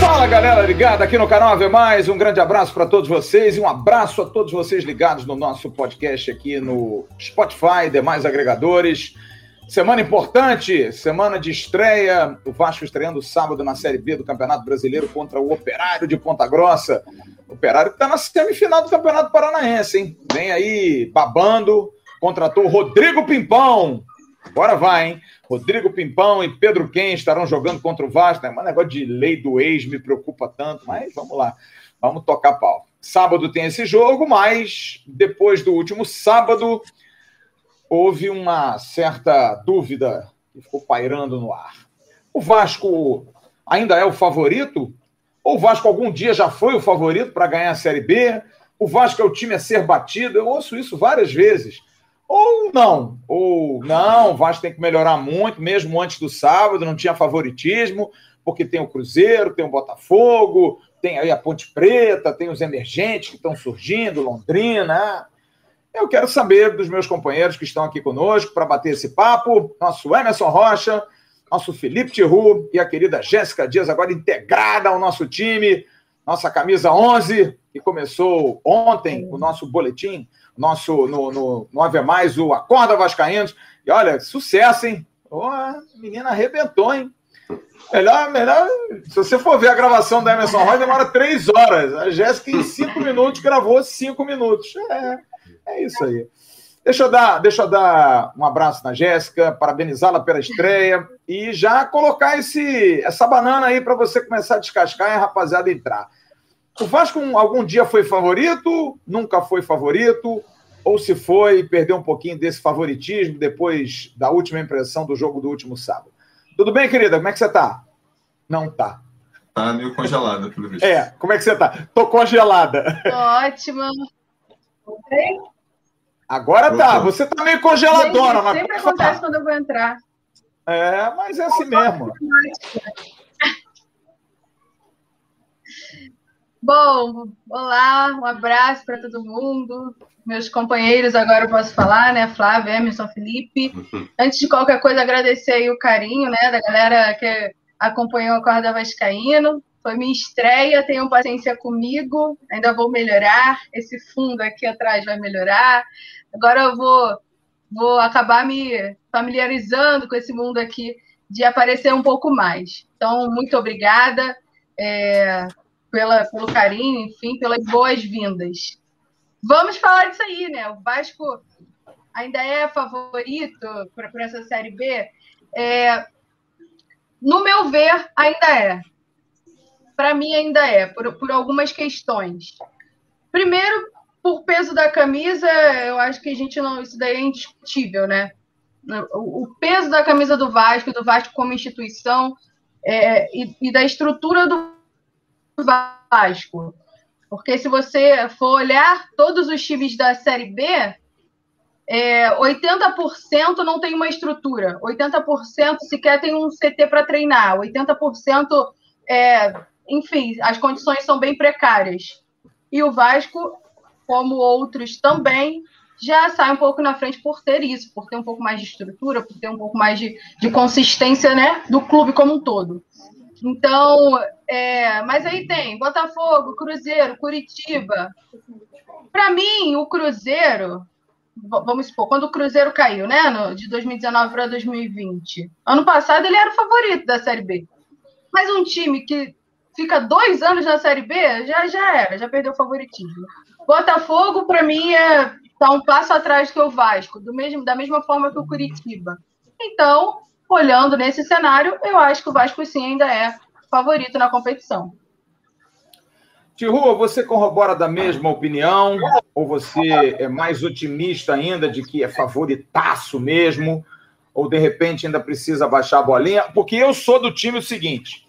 Fala galera ligada aqui no canal Ave Mais, um grande abraço para todos vocês e um abraço a todos vocês ligados no nosso podcast aqui no Spotify, demais agregadores. Semana importante, semana de estreia, o Vasco estreando sábado na Série B do Campeonato Brasileiro contra o Operário de Ponta Grossa. O Operário que está na semifinal do Campeonato Paranaense, hein? Vem aí babando, contratou Rodrigo Pimpão. Bora vai, hein? Rodrigo Pimpão e Pedro Quem estarão jogando contra o Vasco. Né? Mas negócio de lei do ex me preocupa tanto, mas vamos lá, vamos tocar pau. Sábado tem esse jogo, mas depois do último sábado houve uma certa dúvida que ficou pairando no ar. O Vasco ainda é o favorito? Ou o Vasco algum dia já foi o favorito para ganhar a Série B? O Vasco é o time a ser batido? Eu ouço isso várias vezes. Ou não, ou não, o Vasco tem que melhorar muito, mesmo antes do sábado, não tinha favoritismo, porque tem o Cruzeiro, tem o Botafogo, tem aí a Ponte Preta, tem os emergentes que estão surgindo, Londrina. Eu quero saber dos meus companheiros que estão aqui conosco para bater esse papo, nosso Emerson Rocha, nosso Felipe Tiru e a querida Jéssica Dias, agora integrada ao nosso time, nossa camisa 11, que começou ontem, o nosso boletim nosso no, no, no Ave Mais, o Acorda Vascaínos. E olha, sucesso, hein? Oh, a menina arrebentou, hein? Melhor, melhor. Se você for ver a gravação da Emerson Roy, demora três horas. A Jéssica, em cinco minutos, gravou cinco minutos. É, é isso aí. Deixa eu dar, deixa eu dar um abraço na Jéssica, parabenizá-la pela estreia e já colocar esse, essa banana aí para você começar a descascar e a rapaziada entrar. O Vasco algum dia foi favorito, nunca foi favorito, ou se foi, perdeu um pouquinho desse favoritismo depois da última impressão do jogo do último sábado. Tudo bem, querida? Como é que você tá? Não tá. Tá meio congelada, pelo visto. É, como é que você tá? Tô congelada. Ótima. Agora tá, você tá meio congeladona. Gente, sempre acontece quando eu vou entrar. É, mas é assim mesmo. Bom, olá, um abraço para todo mundo. Meus companheiros, agora eu posso falar, né? Flávio, Emerson, Felipe. Antes de qualquer coisa, agradecer aí o carinho, né, da galera que acompanhou a Corda Vascaíno. Foi minha estreia, tenham paciência comigo, ainda vou melhorar. Esse fundo aqui atrás vai melhorar. Agora eu vou, vou acabar me familiarizando com esse mundo aqui de aparecer um pouco mais. Então, muito obrigada. É, pela, pelo carinho, enfim, pelas boas-vindas. Vamos falar disso aí, né? O Vasco ainda é favorito para essa Série B? É, no meu ver, ainda é. Para mim, ainda é, por, por algumas questões. Primeiro, por peso da camisa, eu acho que a gente não. Isso daí é indiscutível, né? O, peso da camisa do Vasco, do Vasco como instituição, é, e, e da estrutura do Vasco. Porque se você for olhar todos os times da Série B, é, 80% não tem uma estrutura, 80% sequer tem um CT para treinar, 80%, é, enfim, as condições são bem precárias. E o Vasco, como outros também, já sai um pouco na frente por ter isso, por ter um pouco mais de estrutura, por ter um pouco mais de, de consistência né, do clube como um todo. Então, é, mas aí tem Botafogo, Cruzeiro, Curitiba. Para mim, o Cruzeiro, vamos supor, quando o Cruzeiro caiu, né, no, de 2019 para 2020, ano passado ele era o favorito da Série B. Mas um time que fica dois anos na Série B já, já era, já perdeu o favoritismo. Botafogo, para mim, é tá um passo atrás que o Vasco, do mesmo, da mesma forma que o Curitiba. Então, olhando nesse cenário, eu acho que o Vasco sim ainda é favorito na competição. Tirua, você corrobora da mesma opinião? Ou você é mais otimista ainda de que é favoritaço mesmo? Ou de repente ainda precisa baixar a bolinha? Porque eu sou do time o seguinte: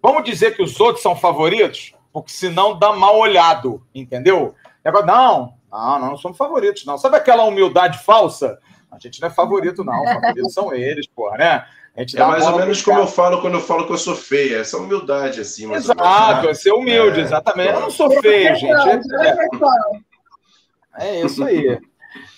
vamos dizer que os outros são favoritos? Porque senão dá mal olhado, entendeu? Não, não, não, não somos favoritos, não. Sabe aquela humildade falsa? A gente não é favorito, não. Favoritos são eles, porra, né? A gente é mais ou menos como eu falo quando eu falo que eu sou feia. Essa humildade, assim. Mais Exato, é ser humilde, é. exatamente. Eu não sou feio, gente. É, é isso aí.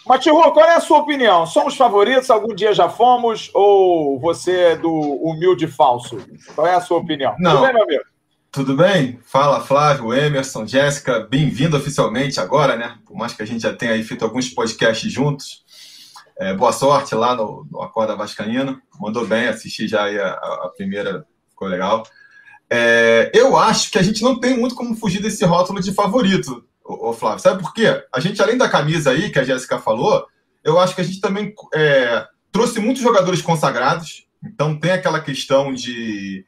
Matirro, qual é a sua opinião? Somos favoritos? Algum dia já fomos? Ou você é do humilde falso? Qual é a sua opinião? Não. Tudo bem, meu amigo? Tudo bem? Fala, Flávio, Emerson, Jéssica. Bem-vindo oficialmente agora, né? Por mais que a gente já tenha aí feito alguns podcasts juntos. É, boa sorte lá no, no Acorda Vascaíno. Mandou bem, assisti já a, a, primeira, ficou legal. É, eu acho que a gente não tem muito como fugir desse rótulo de favorito, ô Flávio. Sabe por quê? A gente, além da camisa aí, que a Jéssica falou, eu acho que a gente também é, trouxe muitos jogadores consagrados. Então tem aquela questão de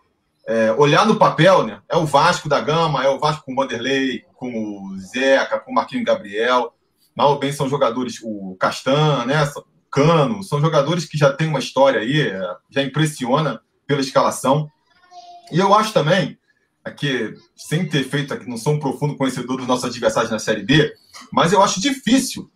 é, olhar no papel, né? É o Vasco da Gama, é o Vasco com o Vanderlei, com o Zeca, com o Marquinhos Gabriel. Mal bem são jogadores, o Castan, né? Cano, são jogadores que já têm uma história aí, é, já impressiona pela escalação. E eu acho também, aqui, sem ter feito, aqui, não sou um profundo conhecedor dos nossos adversários na Série B, mas eu acho difícil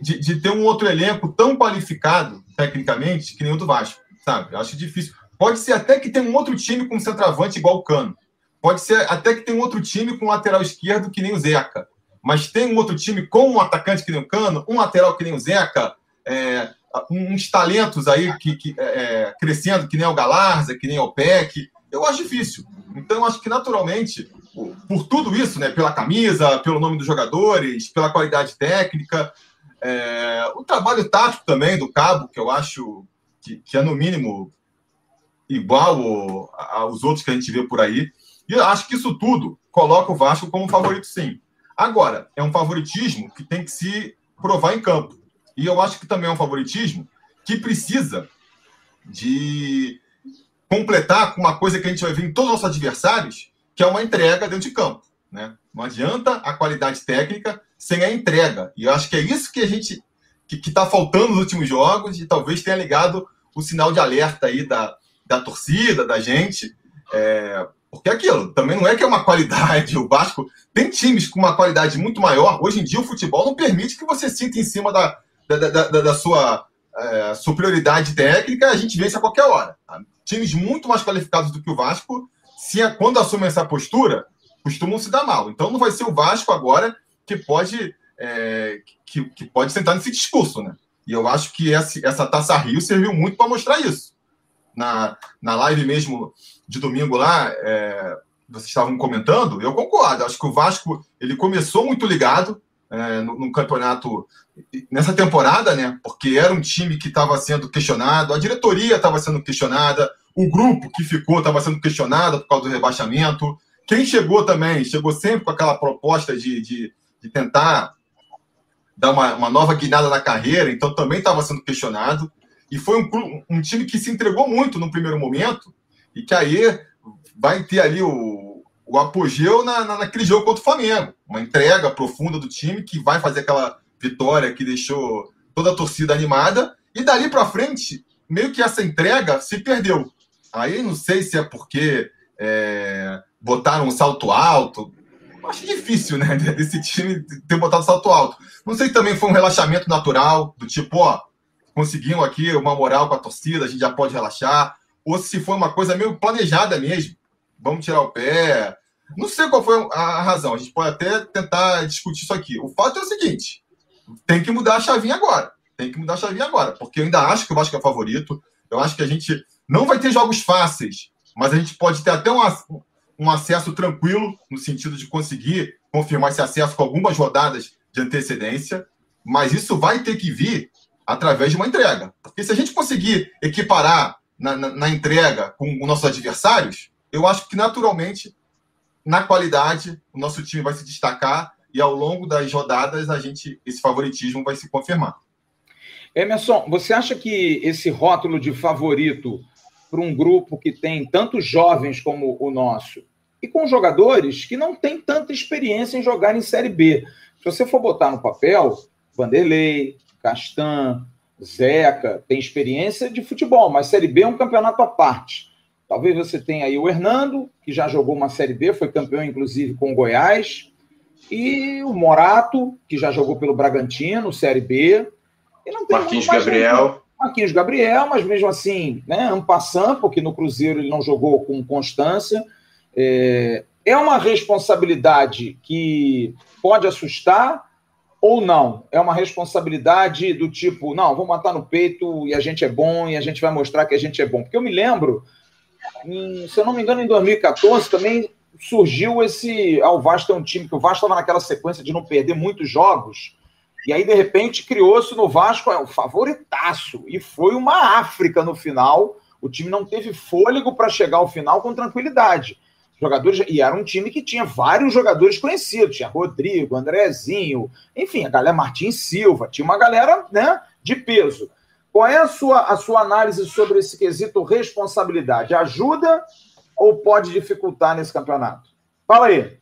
de, de ter um outro elenco tão qualificado, tecnicamente, que nem o do Vasco, sabe? Eu acho difícil. Pode ser até que tenha um outro time com centroavante igual o Cano. Pode ser até que tenha um outro time com lateral esquerdo que nem o Zeca. Mas tem um outro time com um atacante que nem o Cano, um lateral que nem o Zeca, é, uns talentos aí que, que é, é, crescendo, que nem o Galarza, que nem o PEC, eu acho difícil. Então, acho que naturalmente, por tudo isso, né, pela camisa, pelo nome dos jogadores, pela qualidade técnica, é, o trabalho tático também do Cabo, que eu acho que, que é no mínimo igual aos outros que a gente vê por aí. E acho que isso tudo coloca o Vasco como favorito, sim. Agora, é um favoritismo que tem que se provar em campo. E eu acho que também é um favoritismo que precisa de completar com uma coisa que a gente vai ver em todos os nossos adversários, que é uma entrega dentro de campo. Né? Não adianta a qualidade técnica sem a entrega. E eu acho que é isso que a gente que está faltando nos últimos jogos e talvez tenha ligado o sinal de alerta aí da, da torcida, da gente. É, porque é aquilo, também não é que é uma qualidade. O Vasco tem times com uma qualidade muito maior. Hoje em dia, o futebol não permite que você sinta em cima da, da, da, da sua é, superioridade técnica, a gente vence a qualquer hora. Tá? Times muito mais qualificados do que o Vasco, se quando assumem essa postura, costumam se dar mal. Então não vai ser o Vasco agora que pode é, que, que, pode sentar nesse discurso, né? E eu acho que essa, essa Taça Rio serviu muito para mostrar isso. Na, na live mesmo de domingo lá, é, vocês estavam comentando, eu concordo. Acho que o Vasco ele começou muito ligado, é, no, no, campeonato nessa temporada, né? Porque era um time que estava sendo questionado, a diretoria estava sendo questionada, o grupo que ficou estava sendo questionado por causa do rebaixamento. Quem chegou também, chegou sempre com aquela proposta de, de, de tentar dar uma, uma, nova guinada na carreira, então também estava sendo questionado. E foi um, um time que se entregou muito no primeiro momento e que aí vai ter ali o, o apogeu na, na, naquele jogo contra o Flamengo. Uma entrega profunda do time que vai fazer aquela vitória que deixou toda a torcida animada. E dali para frente, meio que essa entrega se perdeu. Aí não sei se é porque é, botaram um salto alto. Acho difícil, né? Desse time ter botado salto alto. Não sei se também foi um relaxamento natural, do tipo, ó, conseguiam aqui uma moral com a torcida, a gente já pode relaxar. Ou se foi uma coisa meio planejada mesmo vamos tirar o pé. Não sei qual foi a razão, a gente pode até tentar discutir isso aqui. O fato é o seguinte: tem que mudar a chavinha agora. Tem que mudar a chavinha agora, porque eu ainda acho que o Vasco é favorito. Eu acho que a gente não vai ter jogos fáceis, mas a gente pode ter até um, um acesso tranquilo, no sentido de conseguir confirmar esse acesso com algumas rodadas de antecedência. Mas isso vai ter que vir através de uma entrega. Porque se a gente conseguir equiparar na, na, na entrega com os nossos adversários, eu acho que naturalmente, na qualidade, o nosso time vai se destacar e ao longo das rodadas a gente esse favoritismo vai se confirmar. Emerson, você acha que esse rótulo de favorito para um grupo que tem tantos jovens como o nosso e com jogadores que não têm tanta experiência em jogar em Série B. Se você for botar no papel, Vanderlei, Castan, Zeca, tem experiência de futebol, mas Série B é um campeonato à parte. Talvez você tenha aí o Hernando, que já jogou uma Série B, foi campeão inclusive com o Goiás, e o Morato, que já jogou pelo Bragantino, Série B. E não tem Marquinhos Gabriel. Marquinhos Gabriel, mas mesmo assim, né, Ampassan, porque no Cruzeiro ele não jogou com constância. É, é uma responsabilidade que pode assustar Ou não? É uma responsabilidade do tipo, não, vamos matar no peito e a gente é bom e a gente vai mostrar que a gente é bom. Porque eu me lembro, em, se eu não me engano, em 2014 também surgiu esse. Ah, o Vasco é um time que o Vasco estava naquela sequência de não perder muitos jogos. E aí, de repente, criou-se no Vasco é, o favoritaço. E foi uma África no final. O time não teve fôlego para chegar ao final com tranquilidade. Jogadores, e era um time que tinha vários jogadores conhecidos. Tinha Rodrigo, Andrezinho, enfim, a galera Martins Silva. Tinha uma galera né, de peso. Qual é a sua, a sua análise sobre esse quesito responsabilidade? Ajuda ou pode dificultar nesse campeonato? Fala aí.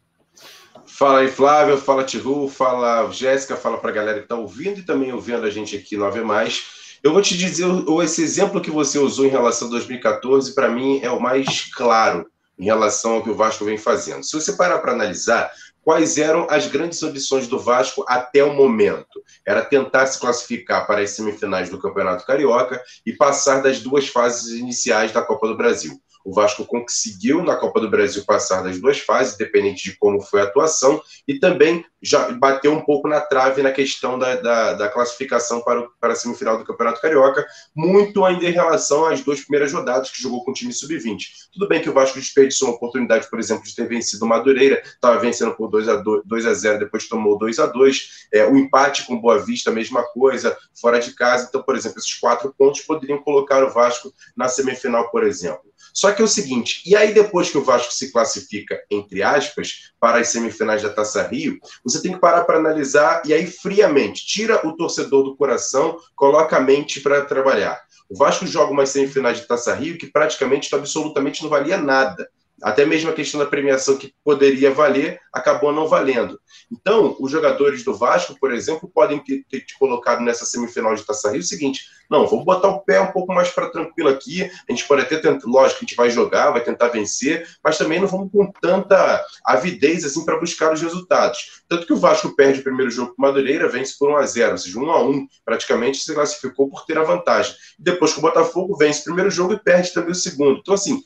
Fala aí, Flávio, fala Tiru, fala Jéssica, fala para a galera que está ouvindo e também ouvindo a gente aqui no Ave Mais. Eu vou te dizer, esse exemplo que você usou em relação a 2014, para mim é o mais claro em relação ao que o Vasco vem fazendo. Se você parar para analisar, quais eram as grandes ambições do Vasco até o momento? Era tentar se classificar para as semifinais do Campeonato Carioca e passar das duas fases iniciais da Copa do Brasil. O Vasco conseguiu na Copa do Brasil passar das duas fases, dependente de como foi a atuação, e também já bateu um pouco na trave na questão da, da, da classificação para, o, para a semifinal do Campeonato Carioca, muito ainda em relação às duas primeiras rodadas que jogou com o time sub-20. Tudo bem que o Vasco desperdiçou uma oportunidade, por exemplo, de ter vencido o Madureira, estava vencendo por 2 a 2 a 0 depois tomou 2 a 2 é, O empate com Boa Vista, a mesma coisa, fora de casa. Então, por exemplo, esses quatro pontos poderiam colocar o Vasco na semifinal, por exemplo. Só que é o seguinte, e aí depois que o Vasco se classifica, entre aspas, para as semifinais da Taça Rio, você tem que parar para analisar e aí friamente, tira o torcedor do coração, coloca a mente para trabalhar. O Vasco joga umas semifinais de Taça Rio que praticamente, absolutamente não valia nada. Até mesmo a questão da premiação que poderia valer, acabou não valendo. Então, os jogadores do Vasco, por exemplo, podem ter, te colocado nessa semifinal de Taça Rio o seguinte: não, vamos botar o pé um pouco mais para tranquilo aqui. A gente pode até tentar, lógico a gente vai jogar, vai tentar vencer, mas também não vamos com tanta avidez assim para buscar os resultados. Tanto que o Vasco perde o primeiro jogo com o Madureira, vence por 1 a 0 ou seja, 1 a 1 praticamente se classificou por ter a vantagem. Depois que o Botafogo vence o primeiro jogo e perde também o segundo. Então, assim,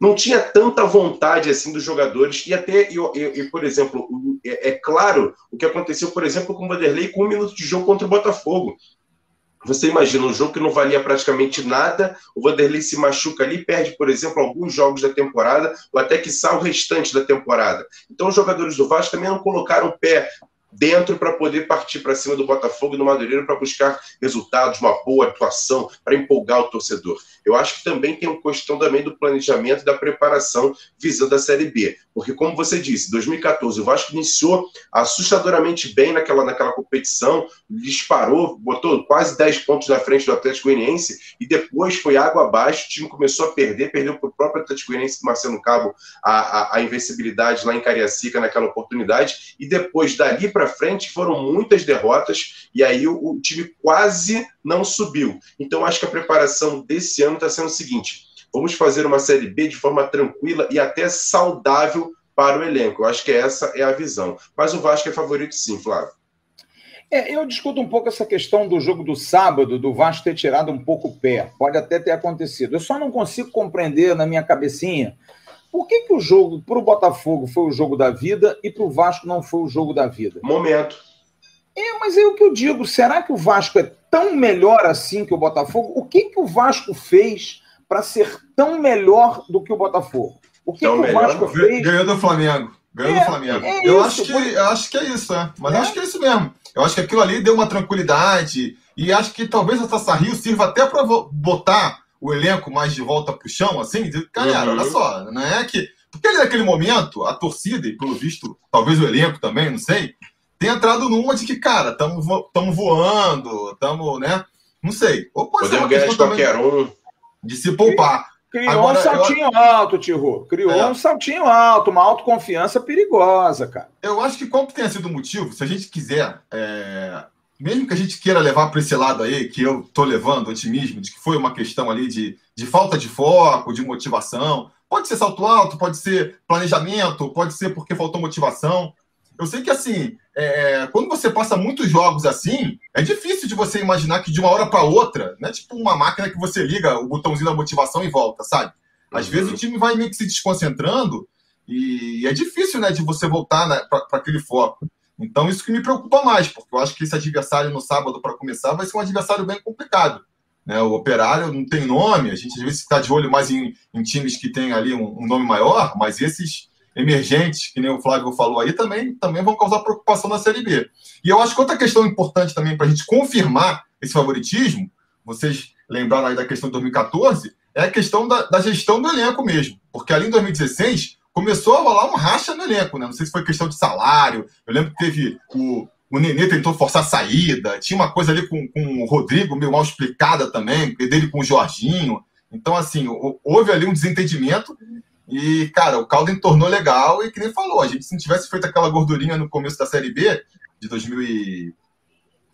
não tinha tanta vontade assim dos jogadores e até e, e, e, por exemplo é, é, claro o que aconteceu por exemplo com o Vanderlei com um minuto de jogo contra o Botafogo você imagina um jogo que não valia praticamente nada o Vanderlei se machuca ali perde por exemplo alguns jogos da temporada ou até que sai o restante da temporada. Então os jogadores do Vasco também não colocaram o pé dentro para poder partir para cima do Botafogo e do Madureira para buscar resultados, uma boa atuação, para empolgar o torcedor. Eu acho que também tem uma questão também do planejamento e da preparação visando a Série B. Porque, como você disse, 2014 o Vasco iniciou assustadoramente bem naquela, naquela competição, disparou, botou quase 10 pontos na frente do Atlético Goianiense e depois foi água abaixo, o time começou a perder, perdeu para o próprio Atlético Goianiense do Marcelo Cabo a, a, a invencibilidade lá em Cariacica naquela oportunidade e depois dali para frente foram muitas derrotas e aí o, o time quase não subiu. Então acho que a preparação desse ano está sendo o seguinte: vamos fazer uma Série B de forma tranquila e até saudável para o elenco. Eu acho que essa é a visão. Mas o Vasco é favorito sim, Flávio. É, eu discuto um pouco essa questão do jogo do sábado, do Vasco ter tirado um pouco o pé. Pode até ter acontecido. Eu só não consigo compreender na minha cabecinha por que, que o jogo para o Botafogo foi o jogo da vida e para o Vasco não foi o jogo da vida? Momento. É, mas é o que eu digo. Será que o Vasco é tão melhor assim que o Botafogo? O que, que o Vasco fez para ser tão melhor do que o Botafogo? O que, que o Vasco fez? Ganhou do Flamengo. Ganhou é, do Flamengo. É eu, acho que, eu acho que é isso, é. Mas é? acho que é isso mesmo. Eu acho que aquilo ali deu uma tranquilidade. E acho que talvez a Taça Rio sirva até para botar o elenco mais de volta pro chão, assim, de, galera, uhum. olha só, não é que. Porque ali naquele momento, a torcida, e pelo visto, talvez o elenco também, não sei, tem entrado numa de que, cara, estamos voando, estamos, né? Não sei. Ou pode Podemos ganhar de qualquer um. De se poupar. Criou Agora, um saltinho eu... alto, Tiro. Criou é. um saltinho alto, uma autoconfiança perigosa, cara. Eu acho que qual que tenha sido o motivo, se a gente quiser é, mesmo que a gente queira levar para esse lado aí, que eu estou levando, otimismo, de que foi uma questão ali de, de falta de foco, de motivação, pode ser salto alto, pode ser planejamento, pode ser porque faltou motivação. Eu sei que, assim, é, quando você passa muitos jogos assim, é difícil de você imaginar que de uma hora para outra, não é tipo uma máquina que você liga o botãozinho da motivação e volta, sabe? Às vezes o time vai meio que se desconcentrando e é difícil, né, de você voltar para aquele foco. Então, isso que me preocupa mais, porque eu acho que esse adversário no sábado, para começar, vai ser um adversário bem complicado. Né? O Operário não tem nome, a gente às vezes está de olho mais em, em, times que tem ali um, um, nome maior, mas esses emergentes, que nem o Flávio falou aí, também, também vão causar preocupação na Série B. E eu acho que outra questão importante também para a gente confirmar esse favoritismo, vocês lembraram aí da questão de 2014, é a questão da, da gestão do elenco mesmo. Porque ali em 2016 começou a rolar um racha no elenco, né? Não sei se foi questão de salário. Eu lembro que teve o, o Nenê tentou forçar a saída, tinha uma coisa ali com, com o Rodrigo meio mal explicada também, dele com o Jorginho. Então, assim, houve ali um desentendimento e, cara, o caldo entornou legal e que nem falou, a gente se não tivesse feito aquela gordurinha no começo da Série B de 2000 e...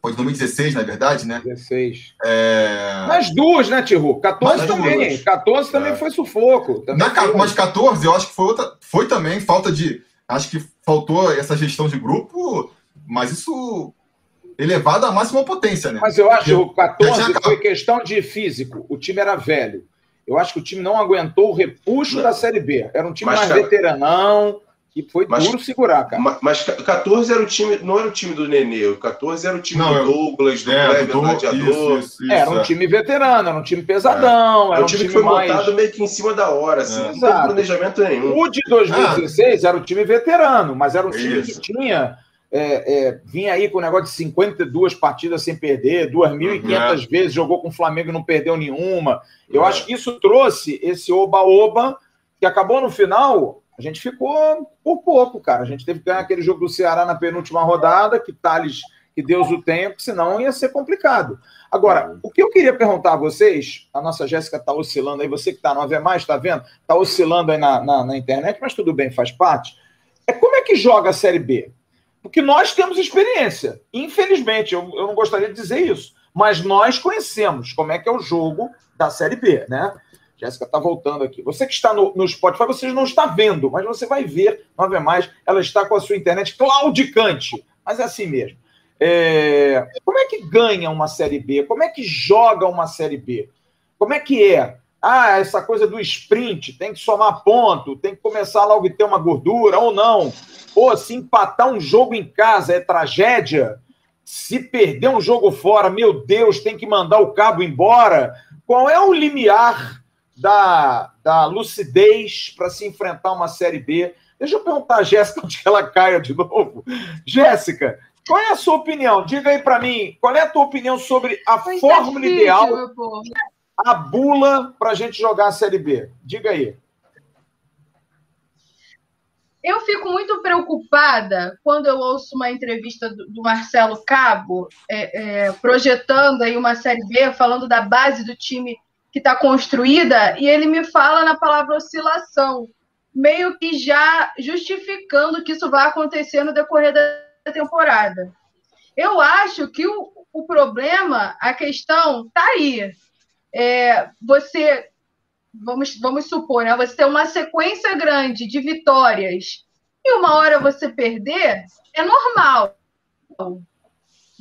Foi 2016, na verdade, né? 16. É... Mas duas, né, Tiru? 14 Mas também. Duas. 14 também é. foi sufoco. Também Na, foi... Mas 14, eu acho que foi outra. Foi também falta de. Acho que faltou essa gestão de grupo, mas isso elevado à máxima potência, né? Mas eu acho que o 14 foi questão de físico. O time era velho. Eu acho que o time não aguentou o repuxo não. da Série B. Era um time mas, mais cara... veteranão que foi mas, duro segurar, cara. Mas, mas 14 era o time, não era o time do Nenê, o 14 era o time não, do Douglas, do é, Kleber, do Gladiador. Isso, isso, era um é. time veterano, era um time pesadão. É. Era um, time, time que foi mais... montado meio que em cima da hora, assim, é. não teve planejamento nenhum. O de 2016 ah. era o time veterano, mas era um time isso. que tinha. É, é, vinha aí com o negócio de 52 partidas sem perder, 2.500 uhum. vezes jogou com o Flamengo e não perdeu nenhuma. Eu acho que isso trouxe esse oba-oba que acabou no final a gente ficou por pouco, cara. A gente teve que ganhar aquele jogo do Ceará na penúltima rodada, que Thales, que Deus o tenha, porque senão ia ser complicado. Agora, o que eu queria perguntar a vocês, a nossa Jéssica está oscilando aí, você que está no Ave Mais, está vendo? Está oscilando aí na, na, na, internet, mas tudo bem, faz parte. É como é que joga a Série B? Porque nós temos experiência. Infelizmente, eu, eu não gostaria de dizer isso, mas nós conhecemos como é que é o jogo da Série B, né? Jéssica está voltando aqui. Você que está no, no Spotify, você não está vendo, mas você vai ver, não vê mais, ela está com a sua internet claudicante. Mas é assim mesmo. É... Como é que ganha uma Série B? Como é que joga uma Série B? Como é que é? Ah, essa coisa do sprint, tem que somar ponto, tem que começar logo e ter uma gordura, ou não. Ou se empatar um jogo em casa é tragédia. Se perder um jogo fora, meu Deus, tem que mandar o cabo embora. Qual é o limiar da, da lucidez para se enfrentar uma Série B. Deixa eu perguntar a Jéssica onde ela caia de novo. Jéssica, qual é a sua opinião? Diga aí para mim, qual é a tua opinião sobre a Foi fórmula difícil, ideal, a bula para a gente jogar a Série B? Diga aí. Eu fico muito preocupada quando eu ouço uma entrevista do, do Marcelo Cabo é, é, projetando aí uma Série B, falando da base do time que está construída, e ele me fala na palavra oscilação, meio que já justificando que isso vai acontecer no decorrer da temporada. Eu acho que o, o problema, a questão, está aí. É, você, vamos, vamos supor, né, você tem uma sequência grande de vitórias e uma hora você perder, é normal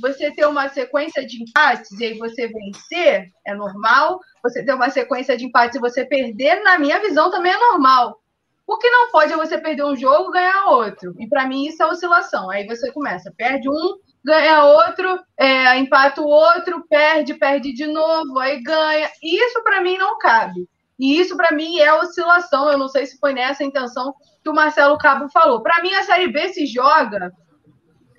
você ter uma sequência de empates e aí você vencer é normal. Você ter uma sequência de empates e você perder, na minha visão, também é normal. O que não pode é você perder um jogo ganhar outro. E para mim isso é oscilação. Aí você começa, perde um, ganha outro, é, empata o outro, perde, perde de novo, aí ganha. Isso para mim não cabe. E isso para mim é oscilação. Eu não sei se foi nessa intenção que o Marcelo Cabo falou. Para mim a Série B se joga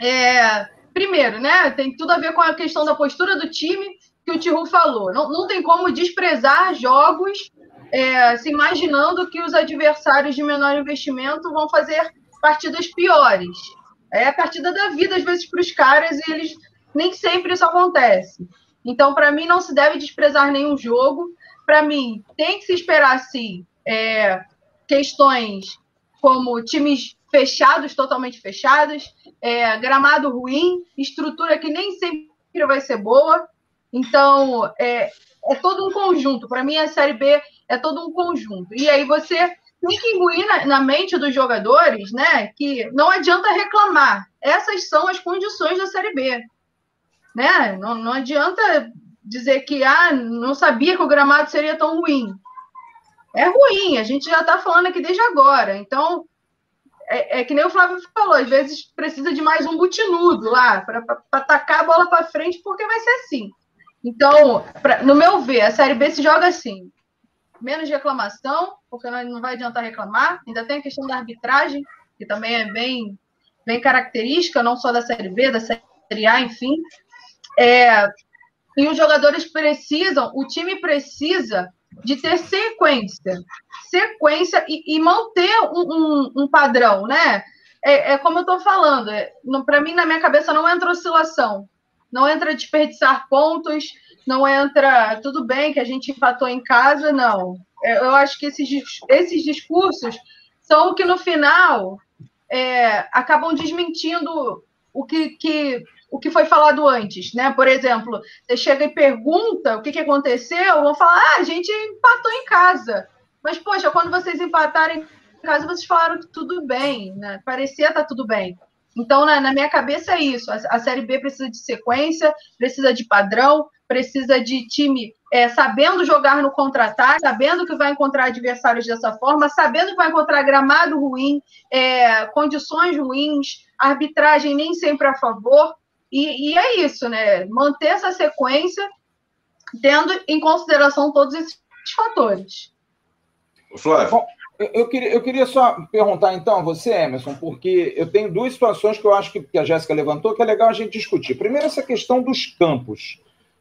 é, primeiro, né? Tem tudo a ver com a questão da postura do time que o Tihu falou. Não, não tem como desprezar jogos é, se imaginando que os adversários de menor investimento vão fazer partidas piores. É a partida da vida, às vezes, para os caras, e eles nem sempre isso acontece. Então, para mim, não se deve desprezar nenhum jogo. Para mim, tem que se esperar, sim, é, questões como times fechados, totalmente fechados, é, gramado ruim, estrutura que nem sempre vai ser boa. Então, é, é todo um conjunto. Para mim, a Série B é todo um conjunto. E aí você tem que imbuir na, na, mente dos jogadores né, que não adianta reclamar. Essas são as condições da Série B. Né? Não, não adianta dizer que ah, não sabia que o gramado seria tão ruim. É ruim, a gente já está falando aqui desde agora. Então, é, é, que nem o Flávio falou, às vezes precisa de mais um butinudo lá para atacar a bola para frente, porque vai ser assim. Então, pra, no meu ver, a Série B se joga assim. Menos reclamação, porque não vai adiantar reclamar. Ainda tem a questão da arbitragem, que também é bem, bem característica, não só da Série B, da Série A, enfim. É, e os jogadores precisam, o time precisa de ter sequência. Sequência e, e manter um, um, um, padrão, né? É, é como eu estou falando, é, para mim, na minha cabeça, não entra oscilação não entra desperdiçar pontos, não entra tudo bem que a gente empatou em casa, não. É, eu acho que esses, esses discursos são o que no final é, acabam desmentindo o que, que, o que foi falado antes, né? Por exemplo, você chega e pergunta o que, que aconteceu, vão falar, ah, a gente empatou em casa. Mas, poxa, quando vocês empatarem em casa, vocês falaram que tudo bem, né? Parecia estar tá tudo bem. Então, na, na, minha cabeça é isso. A, a, Série B precisa de sequência, precisa de padrão, precisa de time é, sabendo jogar no contra-ataque, sabendo que vai encontrar adversários dessa forma, sabendo que vai encontrar gramado ruim, é, condições ruins, arbitragem nem sempre a favor. E, e é isso, né? Manter essa sequência, tendo em consideração todos esses fatores. Flávio. Eu queria, eu queria só perguntar então a você, Emerson, porque eu tenho duas situações que eu acho que, que a Jéssica levantou que é legal a gente discutir. Primeiro, essa questão dos campos.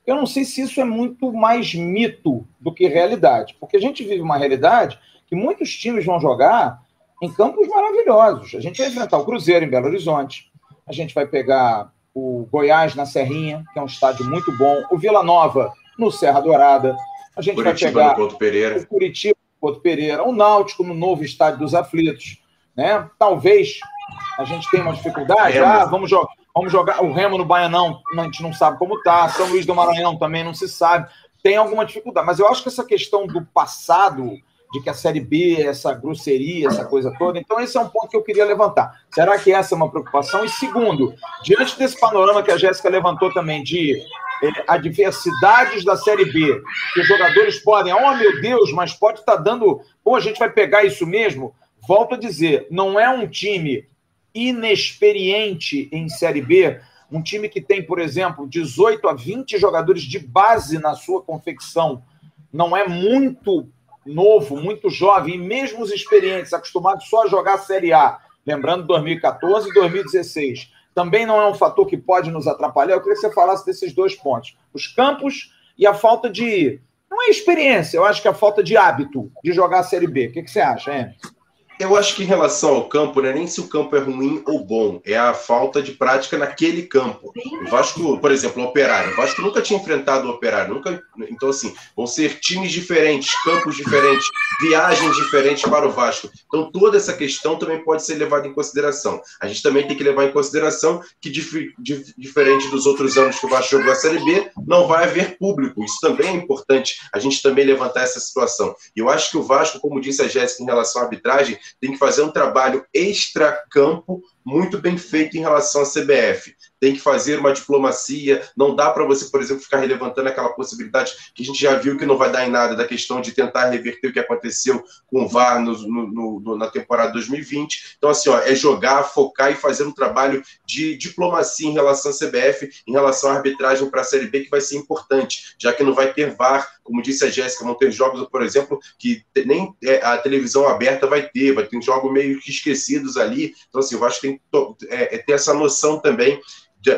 Eu não sei se isso é muito mais mito do que realidade, porque a gente vive uma realidade que muitos times vão jogar em campos maravilhosos. A gente vai enfrentar o Cruzeiro em Belo Horizonte, a gente vai pegar o Goiás na Serrinha, que é um estádio muito bom, o Vila Nova no Serra Dourada, a gente Curitiba vai pegar o Curitiba Couto Pereira, o Náutico no novo estádio dos aflitos. Né? Talvez a gente tenha uma dificuldade. Remo. Ah, vamos, jogar, vamos jogar o Remo no Baianão, a gente não sabe como tá. São Luís do Maranhão também não se sabe. Tem alguma dificuldade. Mas eu acho que essa questão do passado, de que a Série B, essa grosseria, essa coisa toda. Então, esse é um ponto que eu queria levantar. Será que essa é uma preocupação? E segundo, diante desse panorama que a Jéssica levantou também de é, adversidades da Série B, que os jogadores podem, oh meu Deus, mas pode estar tá dando, pô, a gente vai pegar isso mesmo. Volto a dizer, não é um time inexperiente em Série B, um time que tem, por exemplo, 18 a 20 jogadores de base na sua confecção, não é muito novo, muito jovem, e mesmo os experientes, acostumados só a jogar Série A, lembrando 2014 e 2016 também não é um fator que pode nos atrapalhar. Eu queria que você falasse desses dois pontos: os campos e a falta de. Não é experiência, eu acho que é a falta de hábito de jogar a Série B. O que, que você acha, hein? Eu acho que em relação ao campo, não é nem se o campo é ruim ou bom, é a falta de prática naquele campo. O Vasco, por exemplo, o Operário. O Vasco nunca tinha enfrentado o Operário, nunca. Então, assim, vão ser times diferentes, campos diferentes, viagens diferentes para o Vasco. Então, toda essa questão também pode ser levada em consideração. A gente também tem que levar em consideração que, dif dif diferente dos outros anos que o Vasco jogou a Série B, não vai haver público. Isso também é importante, a gente também levantar essa situação. E eu acho que o Vasco, como disse a Jéssica em relação à arbitragem, tem que fazer um trabalho extra-campo muito bem feito em relação à CBF. Tem que fazer uma diplomacia. Não dá para você, por exemplo, ficar levantando aquela possibilidade que a gente já viu que não vai dar em nada, da questão de tentar reverter o que aconteceu com o VAR no, no, no, na temporada 2020. Então, assim, ó, é jogar, focar e fazer um trabalho de diplomacia em relação à CBF, em relação à arbitragem para a Série B, que vai ser importante, já que não vai ter VAR, como disse a Jéssica, vão ter jogos, por exemplo, que nem é, a televisão aberta vai ter, vai ter jogos meio que esquecidos ali. Então, assim, eu acho que tem é, é, ter essa noção também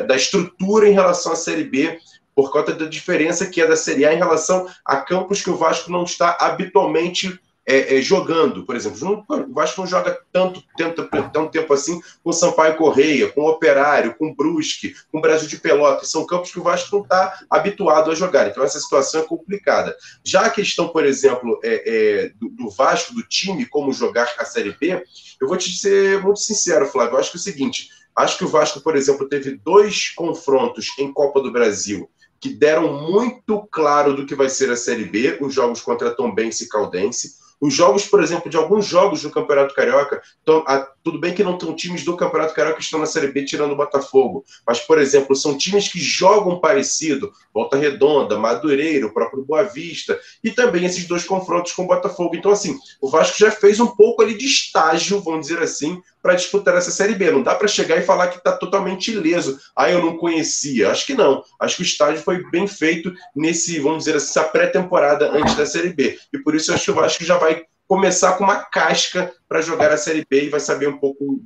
da estrutura em relação à Série B, por conta da diferença que é da Série A em relação a campos que o Vasco não está habitualmente é, é, jogando. Por exemplo, o Vasco não joga tanto, tenta, tanto tempo assim com Sampaio Correia, com Operário, com Brusque, com Brasil de Pelotas. São campos que o Vasco não está habituado a jogar. Então, essa situação é complicada. Já a questão, por exemplo, é, é, do, do, Vasco, do time, como jogar a Série B, eu vou te ser muito sincero, Flávio. Eu acho que é o seguinte: acho que o Vasco, por exemplo, teve dois confrontos em Copa do Brasil que deram muito claro do que vai ser a Série B, os jogos contra Tombense e Caldense. Os jogos, por exemplo, de alguns jogos do Campeonato Carioca, então, a, tudo bem que não estão times do Campeonato Carioca que estão na Série B tirando o Botafogo, mas, por exemplo, são times que jogam parecido, Volta Redonda, Madureira, o próprio Boa Vista, e também esses dois confrontos com o Botafogo. Então, assim, o Vasco já fez um pouco ali de estágio, vamos dizer assim, para disputar essa Série B. Não dá para chegar e falar que está totalmente ileso. Ah, eu não conhecia. Acho que não. Acho que o estádio foi bem feito nesse, vamos dizer assim, essa pré-temporada antes da Série B. E por isso eu acho que o Vasco já vai começar com uma casca para jogar a Série B e vai saber um pouco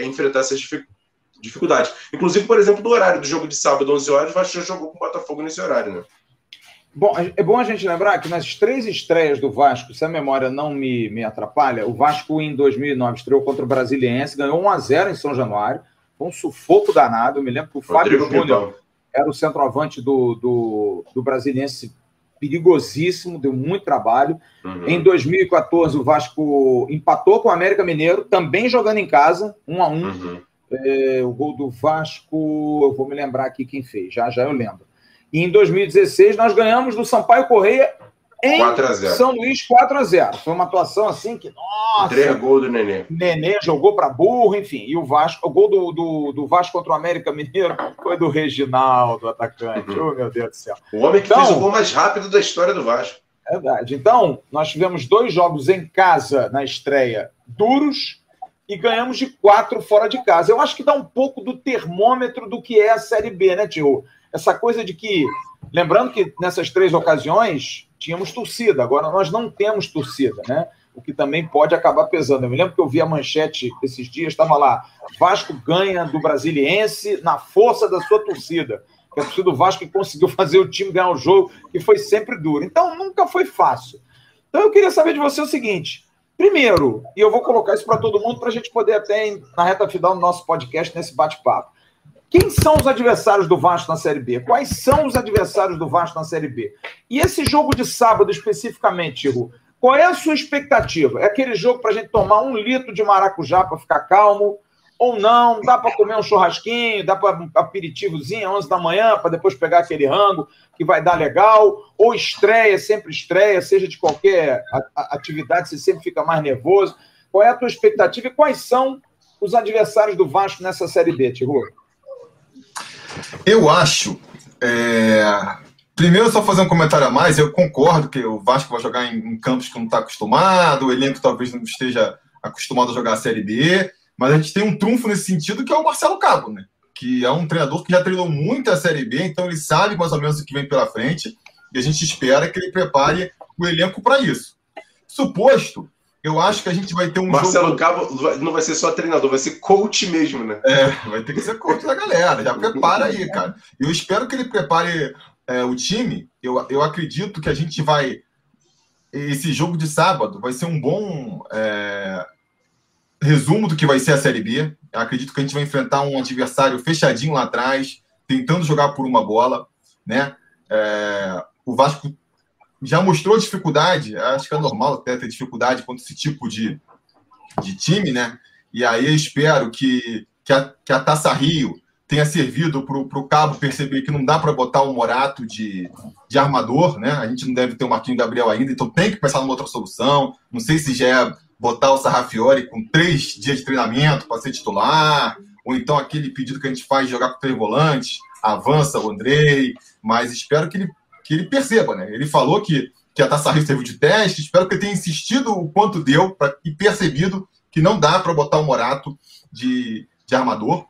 enfrentar essas dificuldades. Inclusive, por exemplo, do horário do jogo de sábado, 11 horas, o Vasco já jogou com o Botafogo nesse horário, né? Bom, é bom a gente lembrar que nas três estreias do Vasco, se a memória não me, me atrapalha, o Vasco em 2009 estreou contra o Brasiliense, ganhou 1 a 0 em São Januário, foi um sufoco danado. Eu me lembro que o Fábio Júnior era o centroavante do, do, do Brasiliense, perigosíssimo, deu muito trabalho. Uhum. Em 2014, o Vasco empatou com o América Mineiro, também jogando em casa, 1 a 1 uhum. é, O gol do Vasco, eu vou me lembrar aqui quem fez, já já eu lembro. E em 2016 nós ganhamos do Sampaio Correia em São Luís 4 a 0 Foi uma atuação assim que, nossa. Três gols do Nenê. Nenê jogou para burro, enfim. E o Vasco, o gol do, do, do, Vasco contra o América Mineiro foi do Reginaldo, atacante. Uhum. Oh, meu Deus do céu. O homem que então, fez o gol mais rápido da história do Vasco. É verdade. Então, nós tivemos dois jogos em casa na estreia duros e ganhamos de quatro fora de casa. Eu acho que dá um pouco do termômetro do que é a Série B, né, Tio? Essa coisa de que, lembrando que nessas três ocasiões tínhamos torcida, agora nós não temos torcida, né? O que também pode acabar pesando. Eu me lembro que eu vi a manchete esses dias, estava lá: Vasco ganha do Brasiliense na força da sua torcida. Que a torcida do Vasco conseguiu fazer o time ganhar o jogo, que foi sempre duro. Então nunca foi fácil. Então eu queria saber de você o seguinte: primeiro, e eu vou colocar isso para todo mundo para a gente poder até na reta final do nosso podcast, nesse bate-papo. Quem são os adversários do Vasco na Série B? Quais são os adversários do Vasco na Série B? E esse jogo de sábado especificamente, Ru, qual é a sua expectativa? É aquele jogo para a gente tomar um litro de maracujá para ficar calmo? Ou não? Dá para comer um churrasquinho? Dá para um aperitivozinho às 11 da manhã para depois pegar aquele rango que vai dar legal? Ou estreia, sempre estreia, seja de qualquer atividade, você sempre fica mais nervoso? Qual é a tua expectativa e quais são os adversários do Vasco nessa Série B, Tiru? Eu acho. É... Primeiro, só fazer um comentário a mais. Eu concordo que o Vasco vai jogar em, em campos que não está acostumado, o elenco talvez não esteja acostumado a jogar a Série B, mas a gente tem um trunfo nesse sentido que é o Marcelo Cabo, né? Que é um treinador que já treinou muito a Série B, então ele sabe mais ou menos o que vem pela frente e a gente espera que ele prepare o elenco para isso. Suposto eu acho que a gente vai ter um Marcelo jogo... Cabo não vai ser só treinador, vai ser coach mesmo, né? É, vai ter que ser coach da galera. Já prepara aí, cara. Eu espero que ele prepare é, o time. Eu, eu acredito que a gente vai. Esse jogo de sábado vai ser um bom é, resumo do que vai ser a Série B. Eu acredito que a gente vai enfrentar um adversário fechadinho lá atrás, tentando jogar por uma bola, né? É, o Vasco já mostrou dificuldade, acho que é normal até ter dificuldade contra esse tipo de, de time, né? E aí eu espero que, que, a, que a Taça Rio tenha servido para o Cabo perceber que não dá para botar um Morato de, de armador, né? A gente não deve ter o Marquinhos Gabriel ainda, então tem que pensar numa outra solução. Não sei se já é botar o Sarrafiori com três dias de treinamento para ser titular, ou então aquele pedido que a gente faz de jogar com três volantes, avança o Andrei, mas espero que ele que ele perceba, né? Ele falou que, que a Taça Rio serviu de teste, espero que ele tenha insistido o quanto deu pra, e percebido que não dá para botar o Morato de, de armador,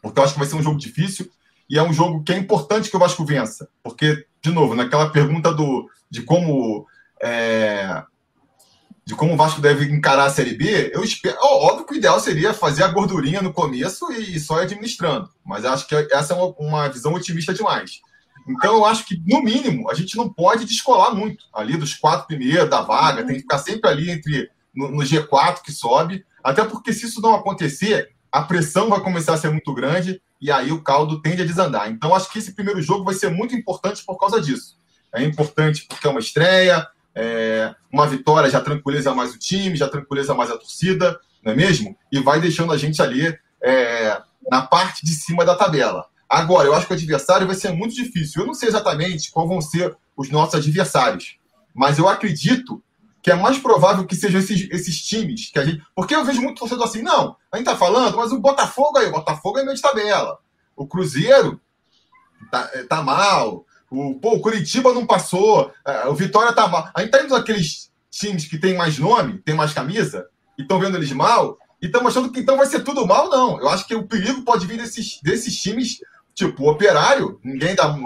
porque eu acho que vai ser um jogo difícil e é um jogo que é importante que o Vasco vença, porque, de novo, naquela pergunta do, de como é, de como o Vasco deve encarar a Série B, eu espero. Óbvio que o ideal seria fazer a gordurinha no começo e só ir administrando. Mas acho que essa é uma, uma visão otimista demais. Então, eu acho que, no mínimo, a gente não pode descolar muito ali dos quatro primeiros da vaga, tem que ficar sempre ali entre no, no, G4 que sobe, até porque se isso não acontecer, a pressão vai começar a ser muito grande e aí o caldo tende a desandar. Então, acho que esse primeiro jogo vai ser muito importante por causa disso. É importante porque é uma estreia, é, uma vitória já tranquiliza mais o time, já tranquiliza mais a torcida, não é mesmo? E vai deixando a gente ali é, na parte de cima da tabela. Agora, eu acho que o adversário vai ser muito difícil. Eu não sei exatamente qual vão ser os nossos adversários, mas eu acredito que é mais provável que sejam esses, esses times que a gente. Porque eu vejo muito torcedor assim, não, a gente tá falando, mas o Botafogo aí, o Botafogo é meio de tabela. O Cruzeiro tá, tá mal. O, pô, o Curitiba não passou. É, o Vitória tá mal. A gente tá indo naqueles times que tem mais nome, tem mais camisa, e estão vendo eles mal. e estamos achando que então vai ser tudo mal, não. Eu acho que o perigo pode vir desses, desses times, tipo, o operário, ninguém dá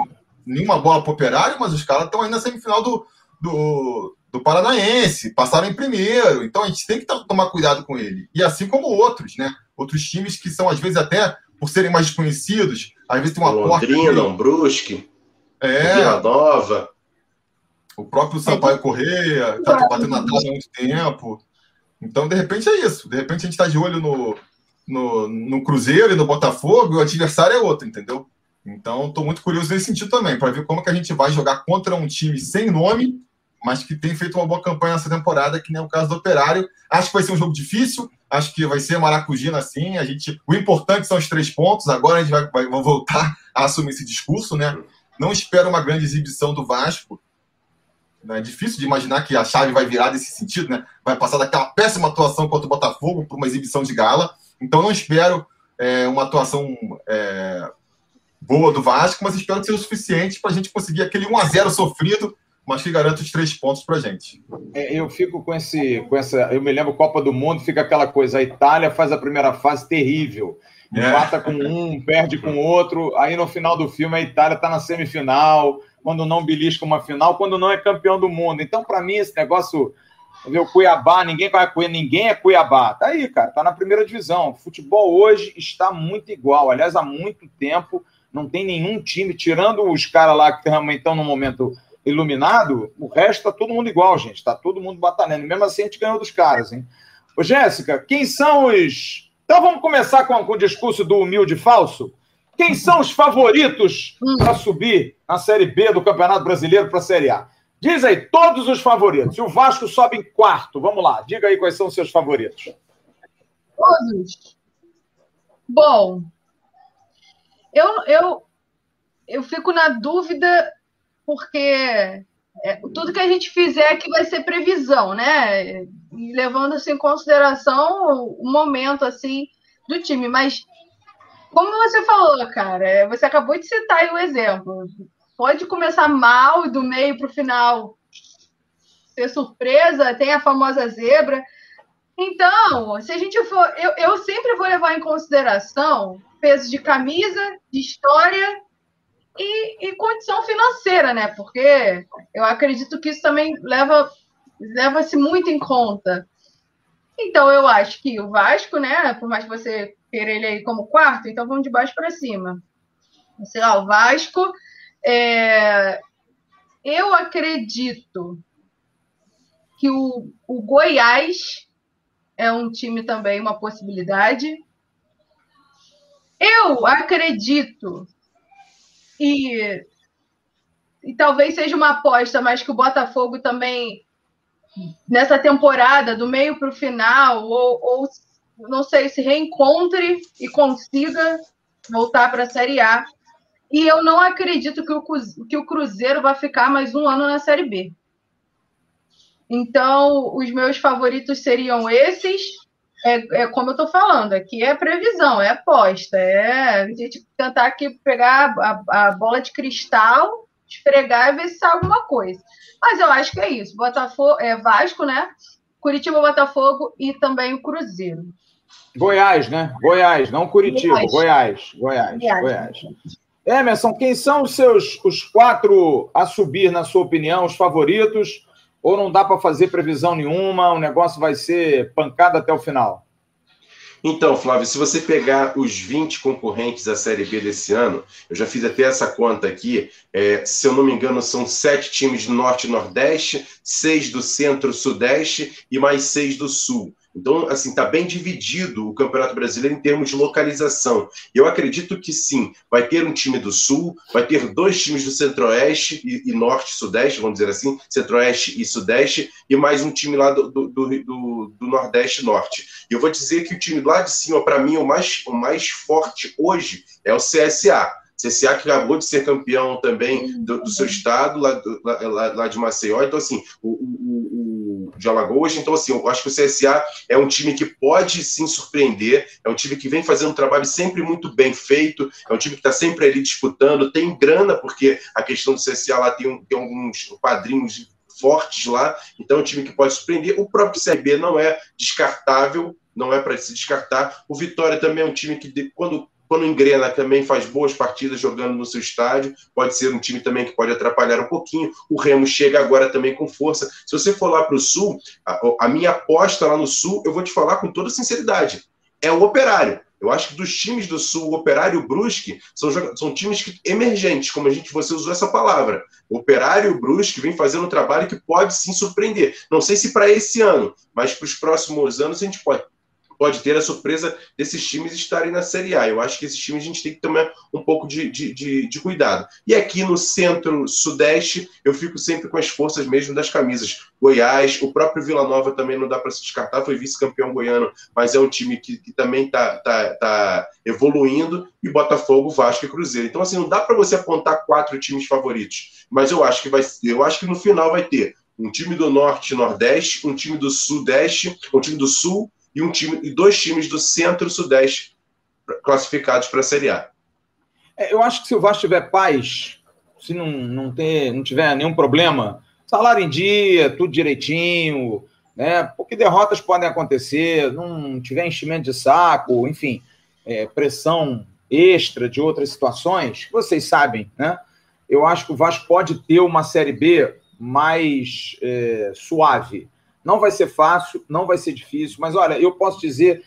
nenhuma bola pro operário, mas os caras estão aí na semifinal do, do, do Paranaense, passaram em primeiro, então a gente tem que tomar cuidado com ele. E assim como outros, né? Outros times que são, às vezes, até por serem mais desconhecidos, às vezes tem uma Londrina, porta. um Brusque, é. Vila Nova. O próprio Sampaio Correia está batendo na trave há muito tempo. Então, de repente, é isso. De repente, a gente está de olho no, no, no, Cruzeiro e no Botafogo o adversário é outro, entendeu? Então, estou muito curioso nesse sentido também, para ver como que a gente vai jogar contra um time sem nome, mas que tem feito uma boa campanha nessa temporada, que nem é o caso do Operário. Acho que vai ser um jogo difícil, acho que vai ser maracujina assim. A gente, o importante são os três pontos. Agora a gente vai, vai, voltar a assumir esse discurso, né? Não espero uma grande exibição do Vasco. É difícil de imaginar que a chave vai virar nesse sentido, né? Vai passar daquela péssima atuação contra o Botafogo para uma exibição de gala. Então não espero é, uma atuação é, boa do Vasco, mas espero que seja o suficiente para a gente conseguir aquele 1 a 0 sofrido, mas que garanta os três pontos para a gente. É, eu fico com esse, com essa, eu me lembro Copa do Mundo, fica aquela coisa, a Itália faz a primeira fase terrível, é. empata com um, perde com outro, aí no final do filme a Itália está na semifinal quando não belisca uma final, quando não é campeão do mundo. Então, para mim, esse negócio. O Cuiabá, ninguém vai ninguém é Cuiabá. Tá aí, cara, tá na primeira divisão. O futebol hoje está muito igual. Aliás, há muito tempo não tem nenhum time, tirando os caras lá que realmente estão no momento iluminado, o resto tá todo mundo igual, gente. Tá todo mundo batalhando. Mesmo assim, a gente ganhou dos caras, hein? Ô, Jéssica, quem são os. Então vamos começar com, com o discurso do humilde falso? Quem são os favoritos para subir na Série B do Campeonato Brasileiro para a Série A? Diz aí, todos os favoritos. E o Vasco sobe em quarto. Vamos lá, diga aí quais são os seus favoritos. Todos. Bom, eu, eu, eu fico na dúvida porque é, tudo que a gente fizer aqui vai ser previsão, né? E levando assim, em consideração o momento assim do time. Mas como você falou, cara, você acabou de citar o exemplo. Pode começar mal do meio para o final ser surpresa, tem a famosa zebra. Então, se a gente for. Eu, eu sempre vou levar em consideração peso de camisa, de história e, e condição financeira, né? Porque eu acredito que isso também leva leva-se muito em conta. Então, eu acho que o Vasco, né? Por mais que você ter ele aí como quarto, então vamos de baixo para cima. Sei lá, o Vasco. É... Eu acredito que o, o Goiás é um time também, uma possibilidade. Eu acredito e, e talvez seja uma aposta, mas que o Botafogo também nessa temporada, do meio para o final, ou, ou não sei, se reencontre e consiga voltar para a Série A. E eu não acredito que o, que o Cruzeiro vai ficar mais um ano na Série B. Então, os meus favoritos seriam esses. É, é como eu estou falando, aqui é previsão, é aposta, é a gente tentar aqui pegar a, a bola de cristal, esfregar e ver se sai alguma coisa. Mas eu acho que é isso. Botafogo, é Vasco, né? Curitiba, Botafogo e também o Cruzeiro. Goiás, né? Goiás, não Curitiba, Goiás, Goiás, Goiás. Goiás. Emerson, quem são os seus os quatro a subir, na sua opinião, os favoritos? Ou não dá para fazer previsão nenhuma? O negócio vai ser pancada até o final? Então, Flávio, se você pegar os 20 concorrentes da Série B desse ano, eu já fiz até essa conta aqui, é, se eu não me engano, são sete times do Norte e Nordeste, seis do Centro-Sudeste e mais seis do Sul. Então, assim, está bem dividido o Campeonato Brasileiro em termos de localização. Eu acredito que sim, vai ter um time do Sul, vai ter dois times do Centro-Oeste e, e Norte Sudeste, vamos dizer assim, Centro-Oeste e Sudeste, e mais um time lá do, do, do, do Nordeste e Norte. E eu vou dizer que o time lá de cima, para mim, o mais, o mais forte hoje é o CSA. CSA que acabou de ser campeão também do, do seu estado, lá, lá, lá, de Maceió. Então, assim, o, o de Alagoas. Então, assim, eu acho que o CSA é um time que pode sim surpreender, é um time que vem fazendo um trabalho sempre muito bem feito, é um time que está sempre ali disputando, tem grana, porque a questão do CSA lá tem, tem alguns padrinhos fortes lá, então é um time que pode surpreender. O próprio CRB não é descartável, não é para se descartar. O Vitória também é um time que, quando, quando engrena, também faz boas partidas jogando no seu estádio. Pode ser um time também que pode atrapalhar um pouquinho. O Remo chega agora também com força. Se você for lá para o Sul, a, a minha aposta lá no Sul, eu vou te falar com toda sinceridade, é o Operário. Eu acho que dos times do Sul, o Operário e o Brusque são, são times que, emergentes, como a gente você usou essa palavra. O Operário e o Brusque vem fazendo um trabalho que pode sim surpreender. Não sei se para esse ano, mas para os próximos anos a gente pode pode ter a surpresa desses times estarem na Série A. Eu acho que esses times a gente tem que tomar um pouco de, de, de, de cuidado. E aqui no centro-sudeste, eu fico sempre com as forças mesmo das camisas. Goiás, o próprio Vila Nova também não dá para se descartar, foi vice-campeão goiano, mas é um time que, que também está tá, tá evoluindo, e Botafogo, Vasco e Cruzeiro. Então, assim, não dá para você apontar quatro times favoritos, mas eu acho que vai eu acho que no final vai ter um time do Norte Nordeste, um time do Sudeste, um time do Sul e, um time, e dois times do Centro-Sudeste classificados para a Série A. É, eu acho que se o Vasco tiver paz, se não, não, ter, não tiver nenhum problema, salário em dia, tudo direitinho, né? Porque derrotas podem acontecer, não tiver enchimento de saco, enfim, é, pressão extra de outras situações, vocês sabem, né? Eu acho que o Vasco pode ter uma Série B mais é, suave. Não vai ser fácil, não vai ser difícil, mas olha, eu posso dizer,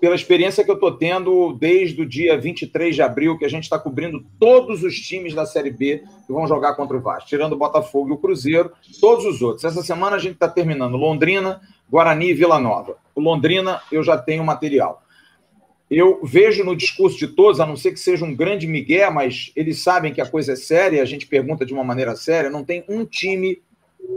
pela experiência que eu estou tendo desde o dia 23 de abril, que a gente está cobrindo todos os times da Série B que vão jogar contra o Vasco, tirando o Botafogo e o Cruzeiro, todos os outros. Essa semana a gente está terminando Londrina, Guarani e Vila Nova. O Londrina eu já tenho material. Eu vejo no discurso de todos, a não ser que seja um grande migué, mas eles sabem que a coisa é séria, a gente pergunta de uma maneira séria, não tem um time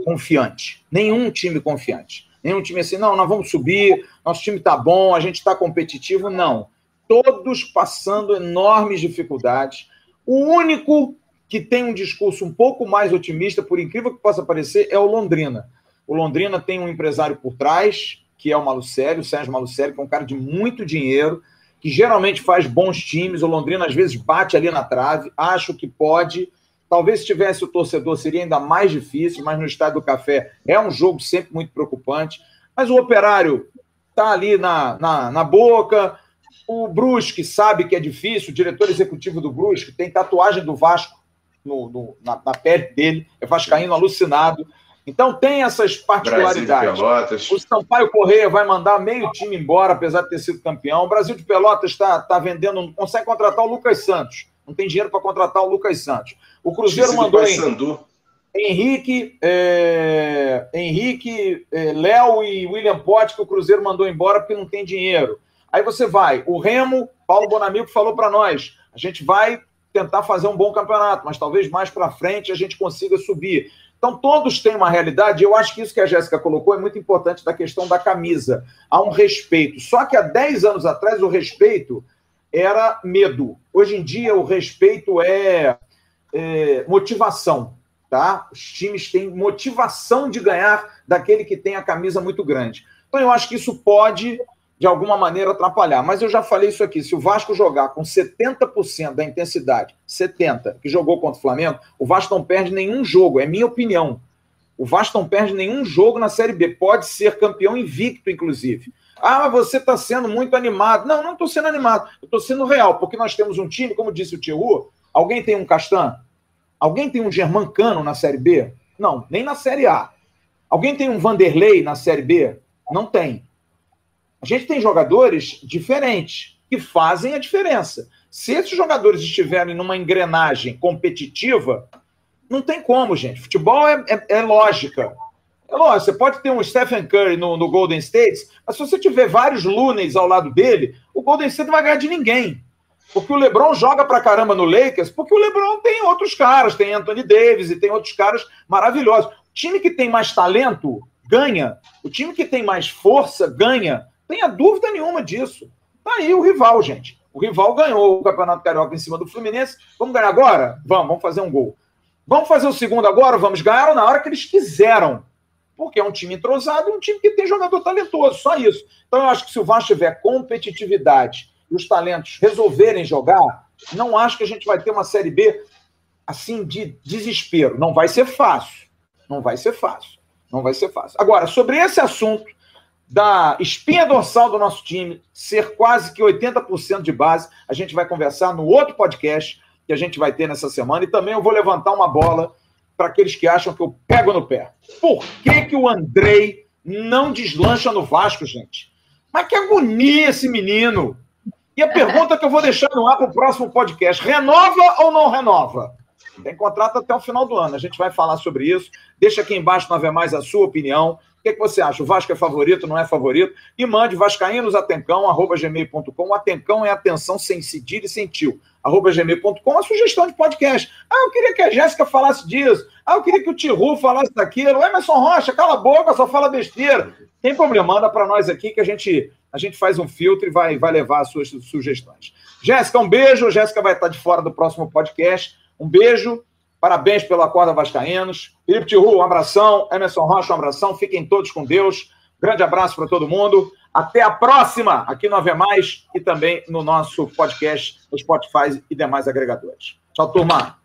confiante. Nenhum time confiante. Nenhum time assim, não, nós vamos subir, nosso time está bom, a gente está competitivo. Não. Todos passando enormes dificuldades. O único que tem um discurso um pouco mais otimista, por incrível que possa parecer, é o Londrina. O Londrina tem um empresário por trás, que é o Malucelli, o Sérgio Malucelli, que é um cara de muito dinheiro, que geralmente faz bons times. O Londrina às vezes bate ali na trave, acho que pode Talvez se tivesse o torcedor seria ainda mais difícil, mas no Estádio do Café é um jogo sempre muito preocupante. Mas o Operário está ali na, na, na, boca. O Brusque sabe que é difícil. O diretor executivo do Brusque tem tatuagem do Vasco no, no, na, na, pele dele. É vascaíno alucinado. Então tem essas particularidades. O Sampaio Correia vai mandar meio time embora, apesar de ter sido campeão. O Brasil de Pelotas está tá vendendo, não consegue contratar o Lucas Santos. Não tem dinheiro para contratar o Lucas Santos. O Cruzeiro mandou em, Henrique, é, Henrique, é, Léo e William Pote, que o Cruzeiro mandou embora porque não tem dinheiro. Aí você vai, o Remo, Paulo Bonamigo falou para nós, a gente vai tentar fazer um bom campeonato, mas talvez mais para frente a gente consiga subir. Então, todos têm uma realidade, e eu acho que isso que a Jéssica colocou é muito importante da questão da camisa. Há um respeito. Só que há 10 anos atrás, o respeito era medo. Hoje em dia, o respeito é é, motivação, tá? Os times têm motivação de ganhar daquele que tem a camisa muito grande. Então eu acho que isso pode, de alguma maneira, atrapalhar. Mas eu já falei isso aqui: se o Vasco jogar com 70% da intensidade, 70% que jogou contra o Flamengo, o Vasco não perde nenhum jogo, é minha opinião. O Vasco não perde nenhum jogo na Série B. Pode ser campeão invicto, inclusive. Ah, você está sendo muito animado. Não, não estou sendo animado. Estou sendo real, porque nós temos um time, como disse o Tio, alguém tem um Castan? Alguém tem um Germancano na Série B? Não, nem na Série A. Alguém tem um Vanderlei na Série B? Não tem. A gente tem jogadores diferentes que fazem a diferença. Se esses jogadores estiverem numa engrenagem competitiva, não tem como, gente. Futebol é, é, é lógica. É lógico, você pode ter um Stephen Curry no, no Golden State, mas se você tiver vários Lunes ao lado dele, o Golden State não vai ganhar de ninguém. Porque o LeBron joga pra caramba no Lakers, porque o LeBron tem outros caras, tem Anthony Davis e tem outros caras maravilhosos. O time que tem mais talento ganha. O time que tem mais força ganha. Tenha dúvida nenhuma disso. Tá aí o rival, gente. O rival ganhou o Campeonato Carioca em cima do Fluminense. Vamos ganhar agora? Vamos, vamos fazer um gol. Vamos fazer o segundo agora? Vamos ganhar na hora que eles quiseram. Porque é um time entrosado um time que tem jogador talentoso, só isso. Então eu acho que se o Vasco tiver competitividade e os talentos resolverem jogar, não acho que a gente vai ter uma Série B assim de desespero. Não vai ser fácil. Não vai ser fácil. Não vai ser fácil. Agora, sobre esse assunto da espinha dorsal do nosso time ser quase que 80% de base. A gente vai conversar no outro podcast que a gente vai ter nessa semana. E também eu vou levantar uma bola para aqueles que acham que eu pego no pé. Por que, que o Andrei não deslancha no Vasco, gente? Mas que agonia esse menino! E a pergunta que eu vou deixar no ar para o próximo podcast: renova ou não renova? Tem contrato até o final do ano. A gente vai falar sobre isso. Deixa aqui embaixo, não haver mais a sua opinião que, que você acha? O Vasco é favorito, não é favorito? E mande vascaínosatencão.gmail.com. Atencão é atenção sem cedilha e sem tio. Arroba gmail.com, a sugestão de podcast. Ah, eu queria que a Jéssica falasse disso. Ah, eu queria que o Tiru falasse daquilo. Emerson Rocha, cala a boca, só fala besteira. Tem problema, manda para nós aqui que a gente, a gente faz um filtro e vai, vai levar as suas sugestões. Jéssica, um beijo. Jéssica vai estar de fora do próximo podcast. Um beijo. Parabéns pelo Acorda Vascaínos. Felipe Tiru, um abração. Emerson Rocha, um abração. Fiquem todos com Deus. Grande abraço para todo mundo. Até a próxima aqui no Ave Mais e também no nosso podcast, no Spotify e demais agregadores. Tchau, turma.